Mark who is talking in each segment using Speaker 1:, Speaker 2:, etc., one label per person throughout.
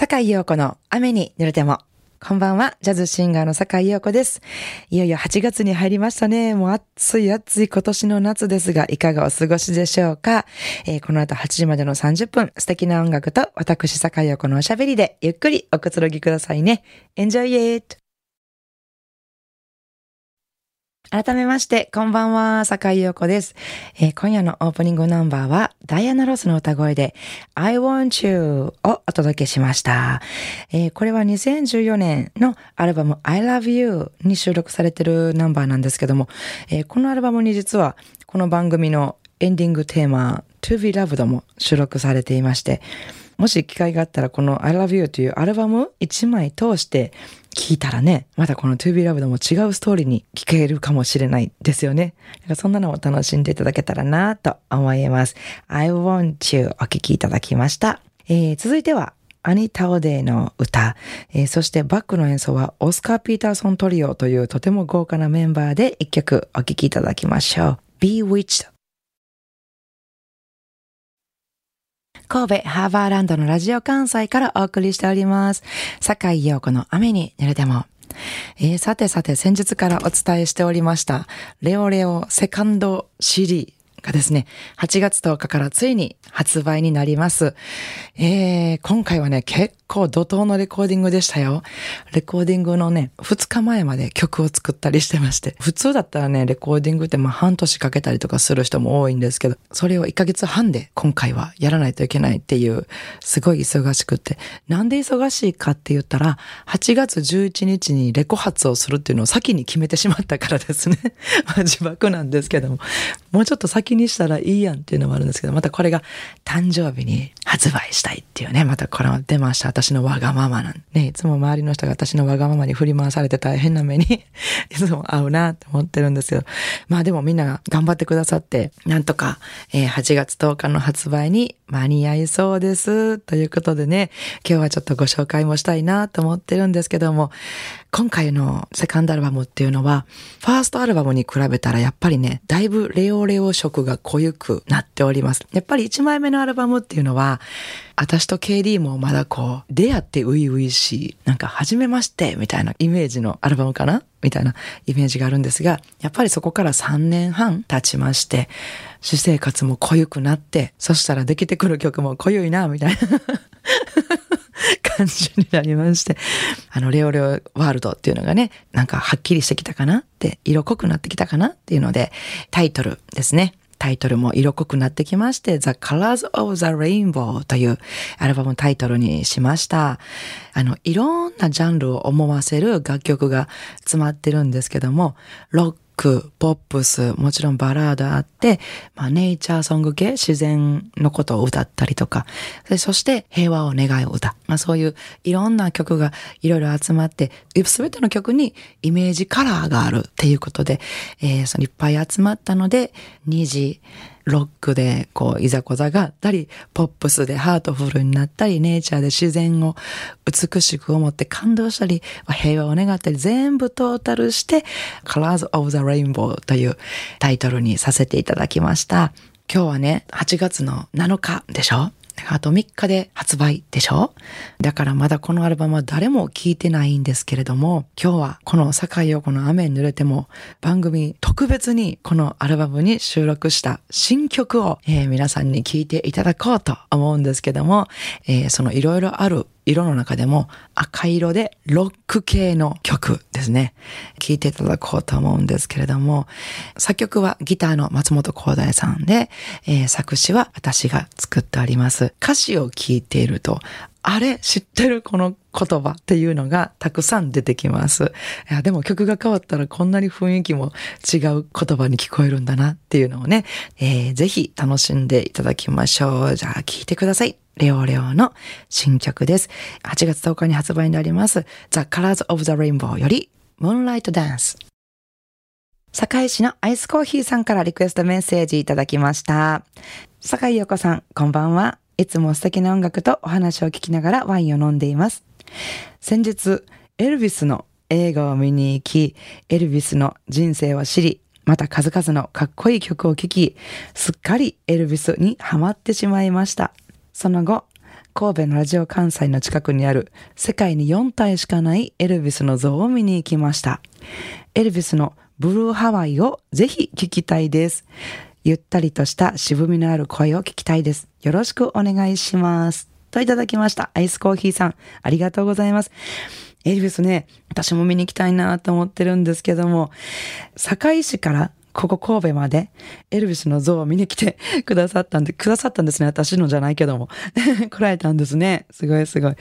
Speaker 1: 坂井陽子の雨に濡れても。こんばんは、ジャズシンガーの坂井陽子です。いよいよ8月に入りましたね。もう暑い暑い今年の夏ですが、いかがお過ごしでしょうか、えー、この後8時までの30分、素敵な音楽と私坂井陽子のおしゃべりでゆっくりおくつろぎくださいね。Enjoy it! 改めまして、こんばんは、坂井陽子です、えー、今夜のオープニングナンバーは、ダイアナ・ロスの歌声で、I Want You をお届けしました。えー、これは2014年のアルバム I Love You に収録されているナンバーなんですけども、えー、このアルバムに実は、この番組のエンディングテーマ、To Be Loved も収録されていまして、もし機会があったらこの I Love You というアルバム1枚通して聞いたらね、またこの To Be Loved も違うストーリーに聞けるかもしれないですよね。そんなのを楽しんでいただけたらなと思います。I Want You お聴きいただきました。えー、続いてはアニタオデイの歌、えー、そしてバックの演奏はオスカー・ピーターソントリオというとても豪華なメンバーで一曲お聴きいただきましょう。Bewitched 神戸ハーバーランドのラジオ関西からお送りしております。坂井陽子の雨に濡れても。えー、さてさて先日からお伝えしておりました、レオレオセカンド CD がですね、8月10日からついに発売になります。えー、今回はね、結構怒涛のレコーディングでしたよ。レコーディングのね、2日前まで曲を作ったりしてまして。普通だったらね、レコーディングってまあ半年かけたりとかする人も多いんですけど、それを1ヶ月半で今回はやらないといけないっていう、すごい忙しくって。なんで忙しいかって言ったら、8月11日にレコ発をするっていうのを先に決めてしまったからですね。まあ自爆なんですけども、もうちょっと先にしたらいいやんっていうのもあるんですけど、またこれが誕生日に発売したいっていうね、またこれも出ました。私のわがままなんね、いつも周りの人が私のわがままに振り回されて大変な目に いつも合うなって思ってるんですよ。まあでもみんなが頑張ってくださって、なんとか、えー、8月10日の発売に間に合いそうです。ということでね、今日はちょっとご紹介もしたいなと思ってるんですけども、今回のセカンドアルバムっていうのは、ファーストアルバムに比べたらやっぱりね、だいぶレオレオ色が濃ゆくなっております。やっぱり1枚目のアルバムっていうのは、私と KD もまだこう、出会って初々しい、なんか初めましてみたいなイメージのアルバムかな？みたいなイメージがあるんですが、やっぱりそこから3年半経ちまして、私生活も濃ゆくなって、そしたらできてくる曲も濃ゆいな、みたいな感じになりまして、あの、レオレオワールドっていうのがね、なんかはっきりしてきたかな？って、色濃くなってきたかな？っていうので、タイトルですね。タイトルも色濃くなってきまして、The Colors of the Rainbow というアルバムタイトルにしました。あの、いろんなジャンルを思わせる楽曲が詰まってるんですけども、ロック、ポップス、もちろんバラードあって、まあ、ネイチャーソング系、自然のことを歌ったりとか、そして平和を願いを歌。まあ、そういういろんな曲がいろいろ集まって、すべての曲にイメージカラーがあるっていうことで、えー、そのいっぱい集まったので、2時、ロックでこういざこざがあったり、ポップスでハートフルになったり、ネイチャーで自然を美しく思って感動したり、平和を願ったり、全部トータルして、Colors of the Rainbow というタイトルにさせていただきました。今日はね、8月の7日でしょ？あと3日で発売でしょ？だからまだこのアルバムは誰も聴いてないんですけれども、今日はこの坂井陽子の雨に濡れても番組特別にこのアルバムに収録した新曲を、えー、皆さんに聴いていただこうと思うんですけども、えー、そのいろいろある色の中でも赤色でロック系の曲ですね。聴いていただこうと思うんですけれども、作曲はギターの松本光大さんで、えー、作詞は私が作っております。歌詞を聴いていると、あれ知ってるこの言葉っていうのがたくさん出てきます。いやでも曲が変わったらこんなに雰囲気も違う言葉に聞こえるんだなっていうのをね、えー、ぜひ楽しんでいただきましょう。じゃあ聴いてください。レオレオの新曲です。8月10日に発売になります The Colors of the Rainbow より Moonlight Dance。堺市のアイスコーヒーさんからリクエストメッセージいただきました。坂井陽子さん、こんばんは。いつも素敵な音楽とお話を聞きながらワインを飲んでいます。先日、エルビスの映画を見に行き、エルビスの人生を知り、また数々のかっこいい曲を聴き、すっかりエルビスにハマってしまいました。その後、神戸のラジオ関西の近くにある世界に4体しかないエルビスの像を見に行きました。エルビスのブルーハワイをぜひ聞きたいです。ゆったりとした渋みのある声を聞きたいです。よろしくお願いします。といただきました。アイスコーヒーさん、ありがとうございます。エルビスね、私も見に行きたいなと思ってるんですけども、堺市からここ神戸までエルビスの像を見に来てくださったんで、くださったんですね。私のじゃないけども。来られたんですね。すごいすごい。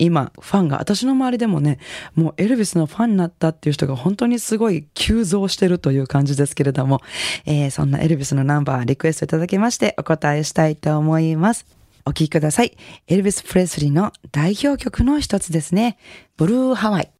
Speaker 1: 今、ファンが、私の周りでもね、もうエルビスのファンになったっていう人が本当にすごい急増してるという感じですけれども、えー、そんなエルビスのナンバーリクエストいただきましてお答えしたいと思います。お聴きください。エルビス・プレスリーの代表曲の一つですね。ブルーハワイ。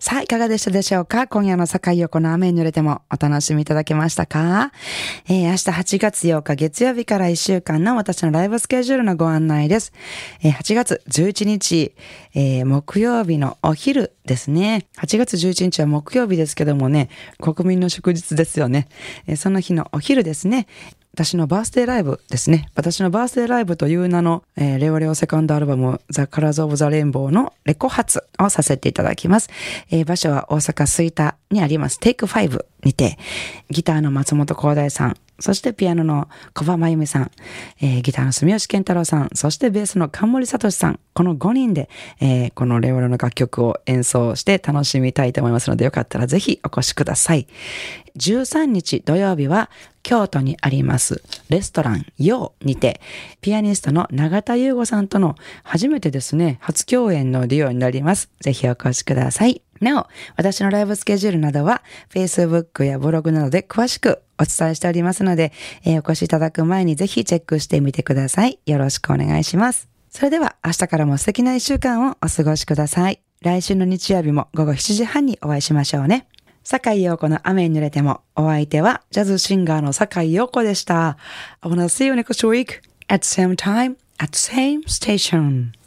Speaker 1: さあ、いかがでしたでしょうか？今夜の境横の雨に濡れてもお楽しみいただけましたか？えー、明日8月8日月曜日から1週間の私のライブスケジュールのご案内です。えー、8月11日、えー、木曜日のお昼ですね。8月11日は木曜日ですけどもね、国民の祝日ですよね。えー、その日のお昼ですね。私のバースデーライブですね。私のバースデーライブという名の、えー、レオレオセカンドアルバム、ザ・カラーズ・オブ・ザ・レインボーのレコ発をさせていただきます。えー、場所は大阪吹田にあります、テイク5にて、ギターの松本光大さん、そしてピアノの小葉真由美さん、えー、ギターの住吉健太郎さん、そしてベースの冠聡さん、この5人で、えー、このレオレオの楽曲を演奏して楽しみたいと思いますので、よかったらぜひお越しください。13日土曜日は京都にありますレストランヨーにて、ピアニストの永田優吾さんとの初めてですね、初共演のデュオになります。ぜひお越しください。なお、私のライブスケジュールなどは、Facebook やブログなどで詳しくお伝えしておりますので、えー、お越しいただく前にぜひチェックしてみてください。よろしくお願いします。それでは明日からも素敵な一週間をお過ごしください。来週の日曜日も午後7時半にお会いしましょうね。坂井陽子の雨に濡れても、お相手はジャズシンガーの坂井陽子でした。I wanna see you next week at the same time at the same station.